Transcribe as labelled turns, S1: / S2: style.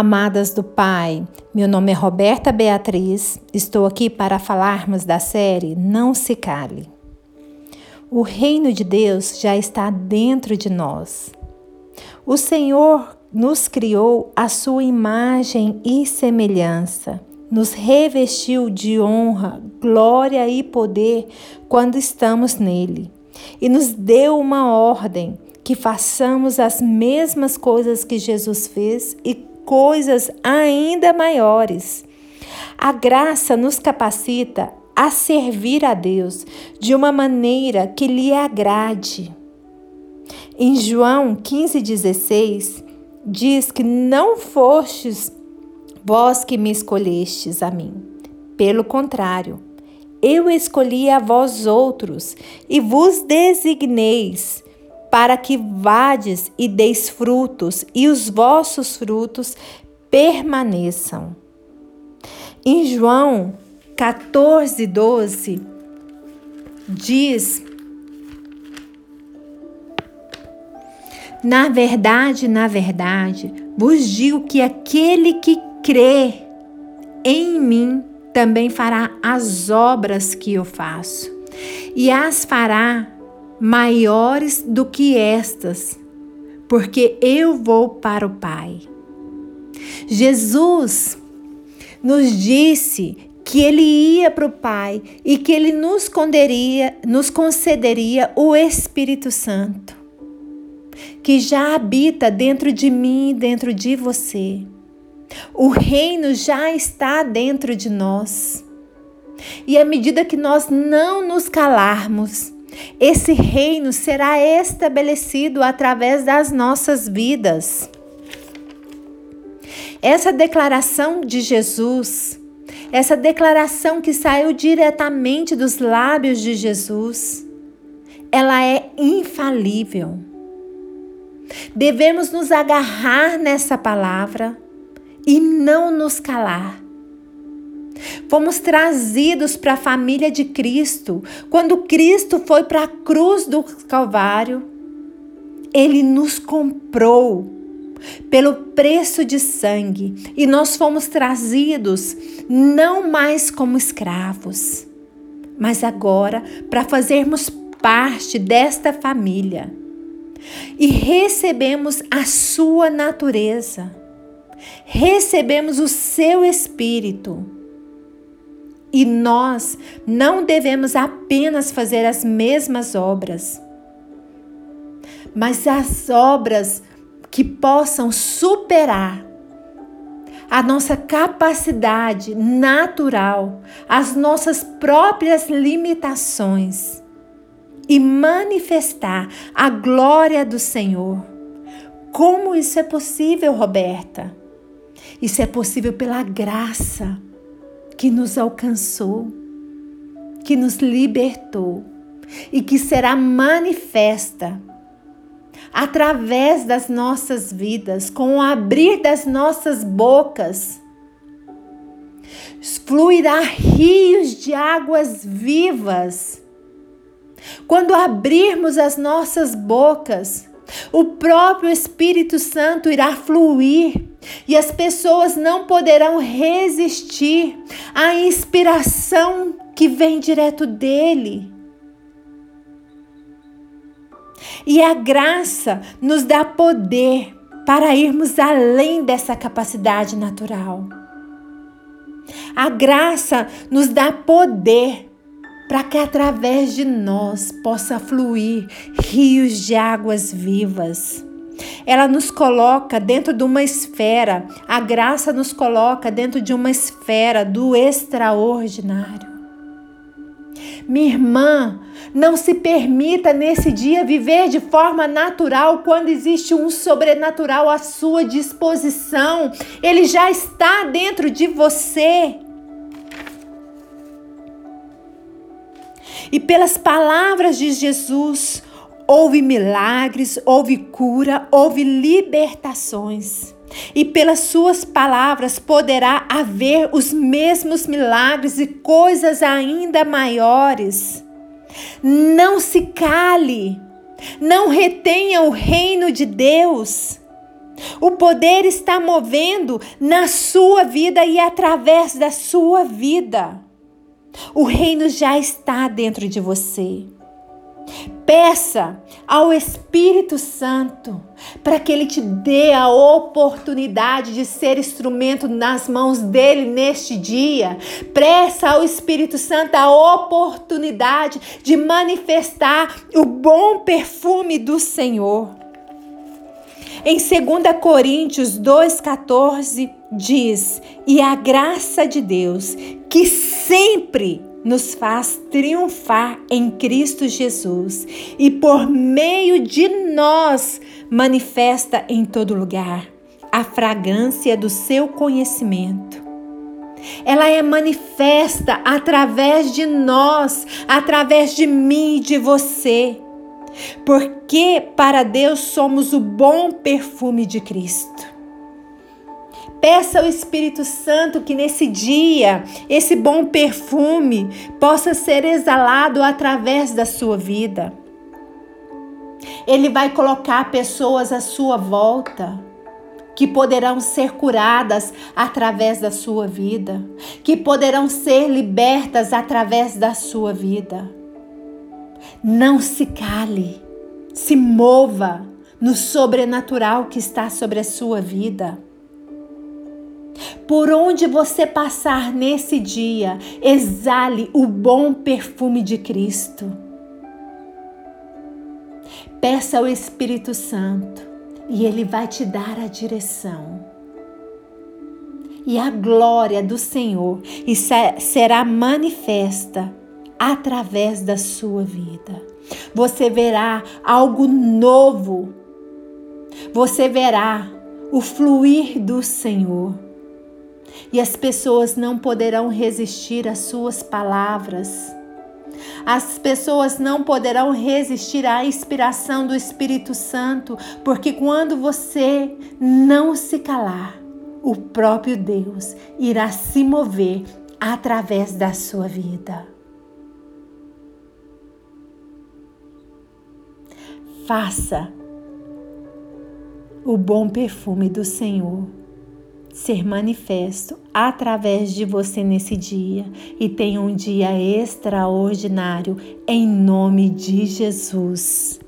S1: Amadas do Pai, meu nome é Roberta Beatriz, estou aqui para falarmos da série Não Se Cale. O reino de Deus já está dentro de nós. O Senhor nos criou a sua imagem e semelhança, nos revestiu de honra, glória e poder quando estamos nele, e nos deu uma ordem que façamos as mesmas coisas que Jesus fez e coisas ainda maiores. A graça nos capacita a servir a Deus de uma maneira que lhe agrade. Em João 15,16 diz que não fostes vós que me escolhestes a mim. Pelo contrário, eu escolhi a vós outros e vos designeis para que vades e deis frutos, e os vossos frutos permaneçam. Em João 14, 12, diz: Na verdade, na verdade, vos digo que aquele que crê em mim também fará as obras que eu faço, e as fará maiores do que estas, porque eu vou para o Pai. Jesus nos disse que ele ia para o Pai e que ele nos concederia, nos concederia o Espírito Santo, que já habita dentro de mim e dentro de você. O reino já está dentro de nós. E à medida que nós não nos calarmos, esse reino será estabelecido através das nossas vidas. Essa declaração de Jesus, essa declaração que saiu diretamente dos lábios de Jesus, ela é infalível. Devemos nos agarrar nessa palavra e não nos calar Fomos trazidos para a família de Cristo. Quando Cristo foi para a cruz do Calvário, ele nos comprou pelo preço de sangue. E nós fomos trazidos não mais como escravos, mas agora para fazermos parte desta família. E recebemos a sua natureza, recebemos o seu espírito e nós não devemos apenas fazer as mesmas obras, mas as obras que possam superar a nossa capacidade natural, as nossas próprias limitações e manifestar a glória do Senhor. Como isso é possível, Roberta? Isso é possível pela graça que nos alcançou, que nos libertou e que será manifesta através das nossas vidas, com o abrir das nossas bocas. Fluirá rios de águas vivas. Quando abrirmos as nossas bocas, o próprio Espírito Santo irá fluir e as pessoas não poderão resistir à inspiração que vem direto dele. E a graça nos dá poder para irmos além dessa capacidade natural. A graça nos dá poder para que através de nós possa fluir rios de águas vivas. Ela nos coloca dentro de uma esfera, a graça nos coloca dentro de uma esfera do extraordinário. Minha irmã, não se permita nesse dia viver de forma natural quando existe um sobrenatural à sua disposição. Ele já está dentro de você. E pelas palavras de Jesus, houve milagres, houve cura, houve libertações. E pelas suas palavras poderá haver os mesmos milagres e coisas ainda maiores. Não se cale, não retenha o reino de Deus. O poder está movendo na sua vida e através da sua vida. O reino já está dentro de você. Peça ao Espírito Santo para que ele te dê a oportunidade de ser instrumento nas mãos dele neste dia. Peça ao Espírito Santo a oportunidade de manifestar o bom perfume do Senhor. Em 2 Coríntios 2,14 diz: E a graça de Deus, que sempre nos faz triunfar em Cristo Jesus e por meio de nós manifesta em todo lugar a fragrância do seu conhecimento. Ela é manifesta através de nós, através de mim e de você. Porque para Deus somos o bom perfume de Cristo. Peça ao Espírito Santo que nesse dia esse bom perfume possa ser exalado através da sua vida. Ele vai colocar pessoas à sua volta que poderão ser curadas através da sua vida, que poderão ser libertas através da sua vida. Não se cale, se mova no sobrenatural que está sobre a sua vida. Por onde você passar nesse dia, exale o bom perfume de Cristo. Peça ao Espírito Santo e ele vai te dar a direção. E a glória do Senhor será manifesta através da sua vida. Você verá algo novo. Você verá o fluir do Senhor e as pessoas não poderão resistir às suas palavras. As pessoas não poderão resistir à inspiração do Espírito Santo, porque quando você não se calar, o próprio Deus irá se mover através da sua vida. Faça o bom perfume do Senhor ser manifesto através de você nesse dia e tenha um dia extraordinário em nome de Jesus.